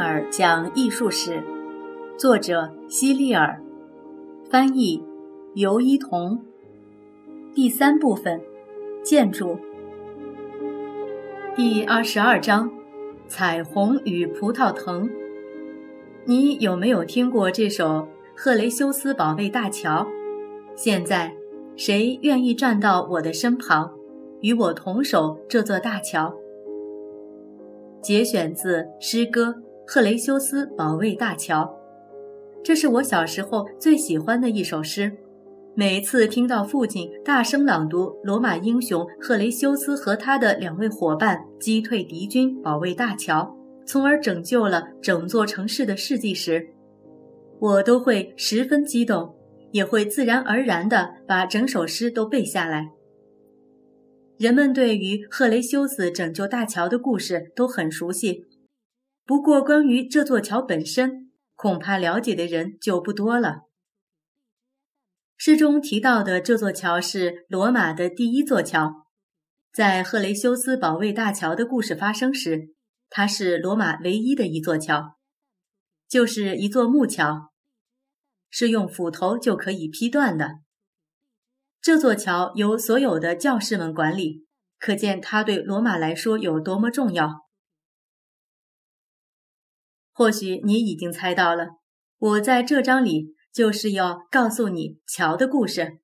尔讲艺术史，作者希利尔，翻译尤一彤。第三部分，建筑。第二十二章，彩虹与葡萄藤。你有没有听过这首《赫雷修斯保卫大桥》？现在，谁愿意站到我的身旁，与我同守这座大桥？节选自诗歌《赫雷修斯保卫大桥》，这是我小时候最喜欢的一首诗。每次听到父亲大声朗读罗马英雄赫雷修斯和他的两位伙伴击退敌军、保卫大桥，从而拯救了整座城市的事迹时，我都会十分激动，也会自然而然地把整首诗都背下来。人们对于赫雷修斯拯救大桥的故事都很熟悉，不过关于这座桥本身，恐怕了解的人就不多了。诗中提到的这座桥是罗马的第一座桥，在赫雷修斯保卫大桥的故事发生时，它是罗马唯一的一座桥，就是一座木桥，是用斧头就可以劈断的。这座桥由所有的教士们管理，可见它对罗马来说有多么重要。或许你已经猜到了，我在这章里就是要告诉你桥的故事。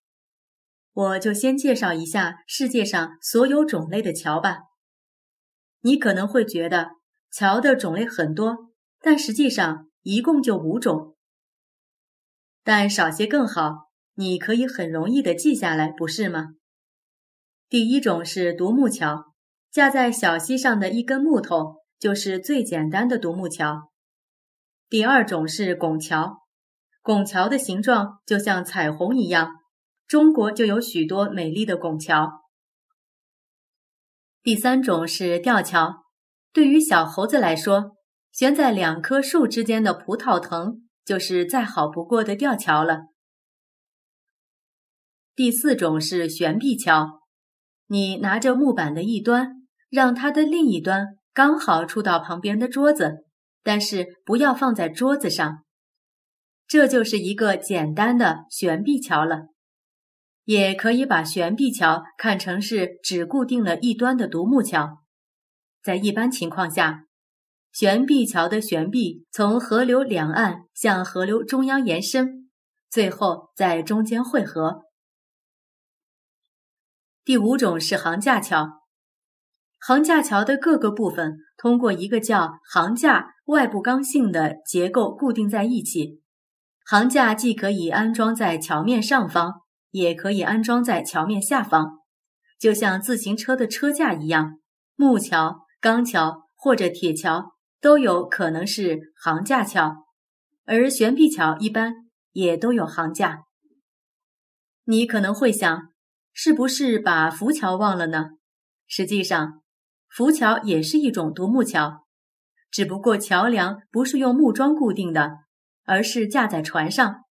我就先介绍一下世界上所有种类的桥吧。你可能会觉得桥的种类很多，但实际上一共就五种。但少些更好。你可以很容易的记下来，不是吗？第一种是独木桥，架在小溪上的一根木头，就是最简单的独木桥。第二种是拱桥，拱桥的形状就像彩虹一样，中国就有许多美丽的拱桥。第三种是吊桥，对于小猴子来说，悬在两棵树之间的葡萄藤就是再好不过的吊桥了。第四种是悬臂桥，你拿着木板的一端，让它的另一端刚好触到旁边的桌子，但是不要放在桌子上，这就是一个简单的悬臂桥了。也可以把悬臂桥看成是只固定了一端的独木桥。在一般情况下，悬臂桥的悬臂从河流两岸向河流中央延伸，最后在中间汇合。第五种是桁架桥，桁架桥的各个部分通过一个叫桁架外部刚性的结构固定在一起。桁架既可以安装在桥面上方，也可以安装在桥面下方，就像自行车的车架一样。木桥、钢桥或者铁桥都有可能是桁架桥，而悬臂桥一般也都有桁架。你可能会想。是不是把浮桥忘了呢？实际上，浮桥也是一种独木桥，只不过桥梁不是用木桩固定的，而是架在船上。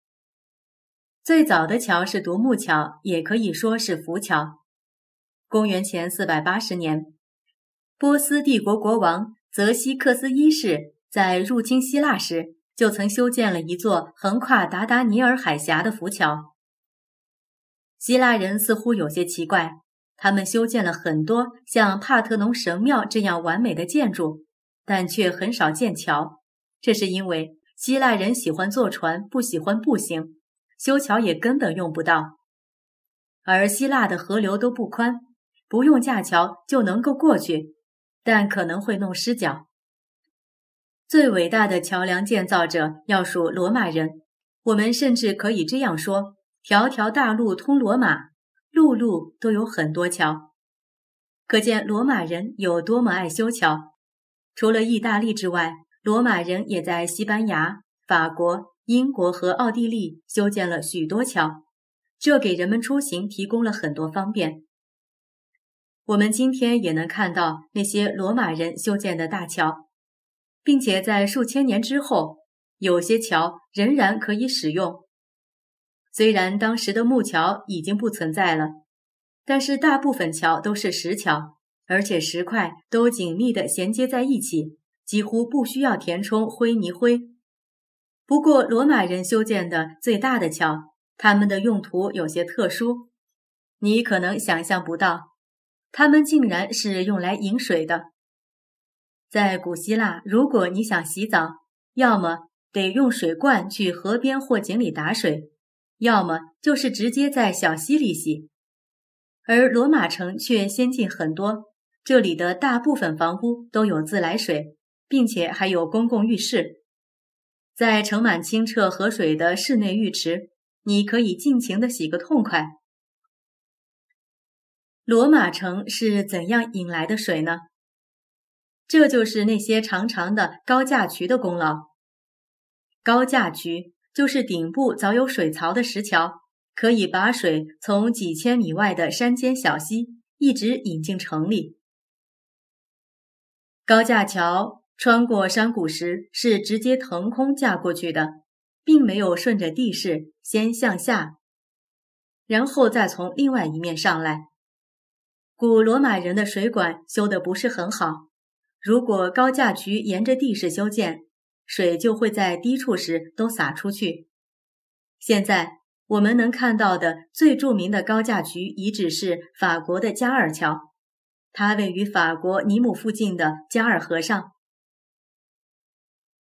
最早的桥是独木桥，也可以说是浮桥。公元前四百八十年，波斯帝国国王泽西克斯一世在入侵希腊时，就曾修建了一座横跨达达尼尔海峡的浮桥。希腊人似乎有些奇怪，他们修建了很多像帕特农神庙这样完美的建筑，但却很少建桥。这是因为希腊人喜欢坐船，不喜欢步行，修桥也根本用不到。而希腊的河流都不宽，不用架桥就能够过去，但可能会弄湿脚。最伟大的桥梁建造者要数罗马人，我们甚至可以这样说。条条大路通罗马，路路都有很多桥，可见罗马人有多么爱修桥。除了意大利之外，罗马人也在西班牙、法国、英国和奥地利修建了许多桥，这给人们出行提供了很多方便。我们今天也能看到那些罗马人修建的大桥，并且在数千年之后，有些桥仍然可以使用。虽然当时的木桥已经不存在了，但是大部分桥都是石桥，而且石块都紧密地衔接在一起，几乎不需要填充灰泥灰。不过，罗马人修建的最大的桥，它们的用途有些特殊，你可能想象不到，它们竟然是用来引水的。在古希腊，如果你想洗澡，要么得用水罐去河边或井里打水，要么就是直接在小溪里洗。而罗马城却先进很多，这里的大部分房屋都有自来水，并且还有公共浴室。在盛满清澈河水的室内浴池，你可以尽情的洗个痛快。罗马城是怎样引来的水呢？这就是那些长长的高架渠的功劳。高架渠就是顶部早有水槽的石桥。可以把水从几千米外的山间小溪一直引进城里。高架桥穿过山谷时是直接腾空架过去的，并没有顺着地势先向下，然后再从另外一面上来。古罗马人的水管修得不是很好，如果高架渠沿着地势修建，水就会在低处时都洒出去。现在。我们能看到的最著名的高架渠遗址是法国的加尔桥，它位于法国尼姆附近的加尔河上。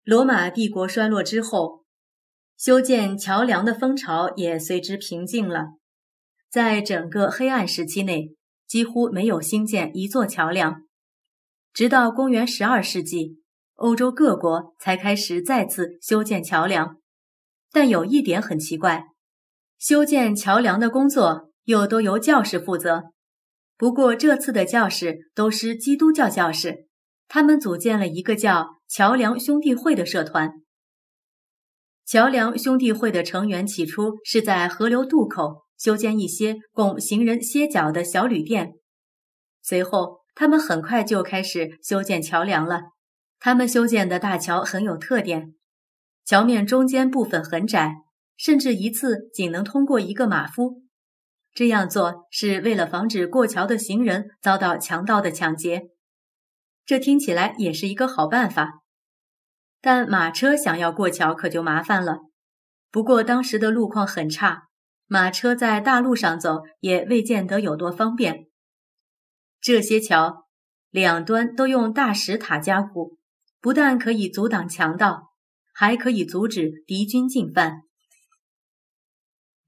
罗马帝国衰落之后，修建桥梁的风潮也随之平静了。在整个黑暗时期内，几乎没有兴建一座桥梁，直到公元十二世纪，欧洲各国才开始再次修建桥梁。但有一点很奇怪。修建桥梁的工作又都由教士负责，不过这次的教士都是基督教教士，他们组建了一个叫“桥梁兄弟会”的社团。桥梁兄弟会的成员起初是在河流渡口修建一些供行人歇脚的小旅店，随后他们很快就开始修建桥梁了。他们修建的大桥很有特点，桥面中间部分很窄。甚至一次仅能通过一个马夫，这样做是为了防止过桥的行人遭到强盗的抢劫。这听起来也是一个好办法，但马车想要过桥可就麻烦了。不过当时的路况很差，马车在大路上走也未见得有多方便。这些桥两端都用大石塔加固，不但可以阻挡强盗，还可以阻止敌军进犯。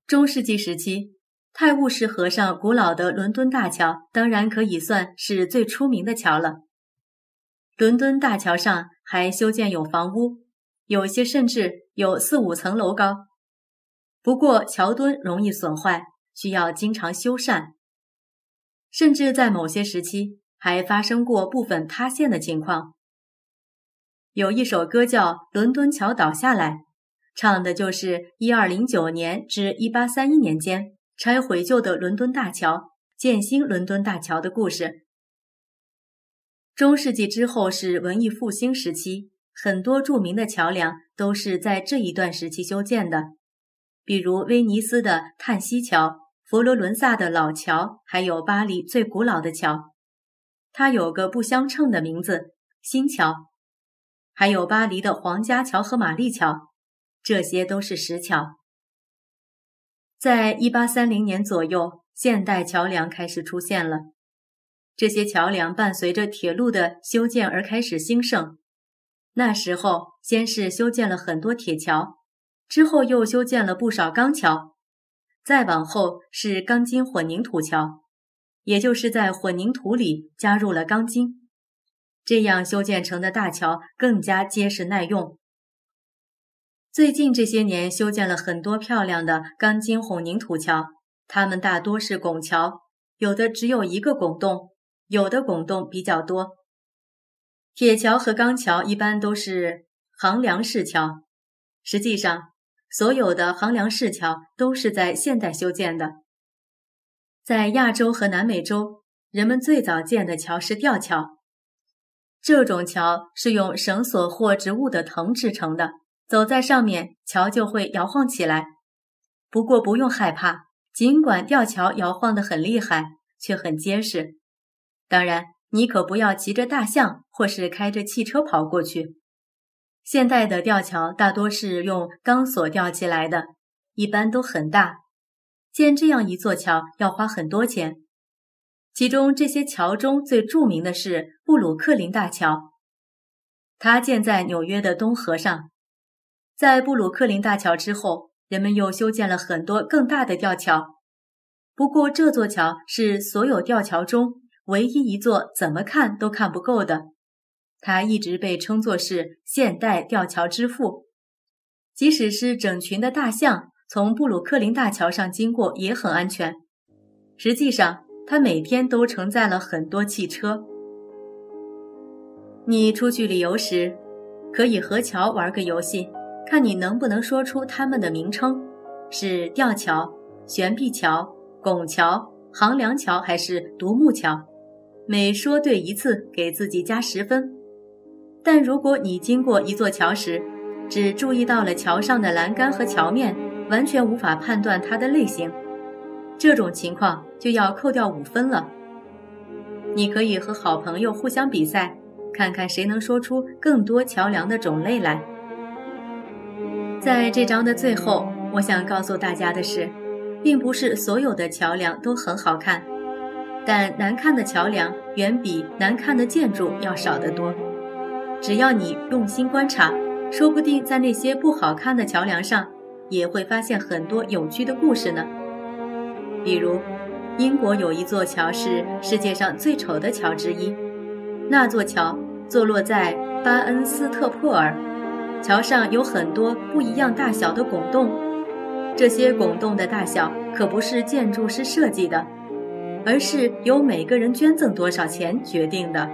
中世纪时期，泰晤士河上古老的伦敦大桥当然可以算是最出名的桥了。伦敦大桥上还修建有房屋，有些甚至有四五层楼高。不过桥墩容易损坏，需要经常修缮，甚至在某些时期还发生过部分塌陷的情况。有一首歌叫《伦敦桥倒下来》。唱的就是一二零九年至一八三一年间拆毁旧的伦敦大桥，建新伦敦大桥的故事。中世纪之后是文艺复兴时期，很多著名的桥梁都是在这一段时期修建的，比如威尼斯的叹息桥、佛罗伦萨的老桥，还有巴黎最古老的桥，它有个不相称的名字——新桥，还有巴黎的皇家桥和玛丽桥。这些都是石桥。在一八三零年左右，现代桥梁开始出现了。这些桥梁伴随着铁路的修建而开始兴盛。那时候，先是修建了很多铁桥，之后又修建了不少钢桥，再往后是钢筋混凝土桥，也就是在混凝土里加入了钢筋，这样修建成的大桥更加结实耐用。最近这些年修建了很多漂亮的钢筋混凝土桥，它们大多是拱桥，有的只有一个拱洞，有的拱洞比较多。铁桥和钢桥一般都是横梁式桥，实际上，所有的横梁式桥都是在现代修建的。在亚洲和南美洲，人们最早建的桥是吊桥，这种桥是用绳索或植物的藤制成的。走在上面，桥就会摇晃起来。不过不用害怕，尽管吊桥摇晃得很厉害，却很结实。当然，你可不要骑着大象或是开着汽车跑过去。现代的吊桥大多是用钢索吊起来的，一般都很大。建这样一座桥要花很多钱。其中这些桥中最著名的是布鲁克林大桥，它建在纽约的东河上。在布鲁克林大桥之后，人们又修建了很多更大的吊桥。不过，这座桥是所有吊桥中唯一一座怎么看都看不够的。它一直被称作是现代吊桥之父。即使是整群的大象从布鲁克林大桥上经过也很安全。实际上，它每天都承载了很多汽车。你出去旅游时，可以和桥玩个游戏，看你能不能说出它们的名称：是吊桥、悬臂桥。拱桥、横梁桥还是独木桥？每说对一次，给自己加十分。但如果你经过一座桥时，只注意到了桥上的栏杆和桥面，完全无法判断它的类型，这种情况就要扣掉五分了。你可以和好朋友互相比赛，看看谁能说出更多桥梁的种类来。在这章的最后，我想告诉大家的是。并不是所有的桥梁都很好看，但难看的桥梁远比难看的建筑要少得多。只要你用心观察，说不定在那些不好看的桥梁上，也会发现很多有趣的故事呢。比如，英国有一座桥是世界上最丑的桥之一，那座桥坐落在巴恩斯特珀尔，桥上有很多不一样大小的拱洞。这些拱洞的大小可不是建筑师设计的，而是由每个人捐赠多少钱决定的。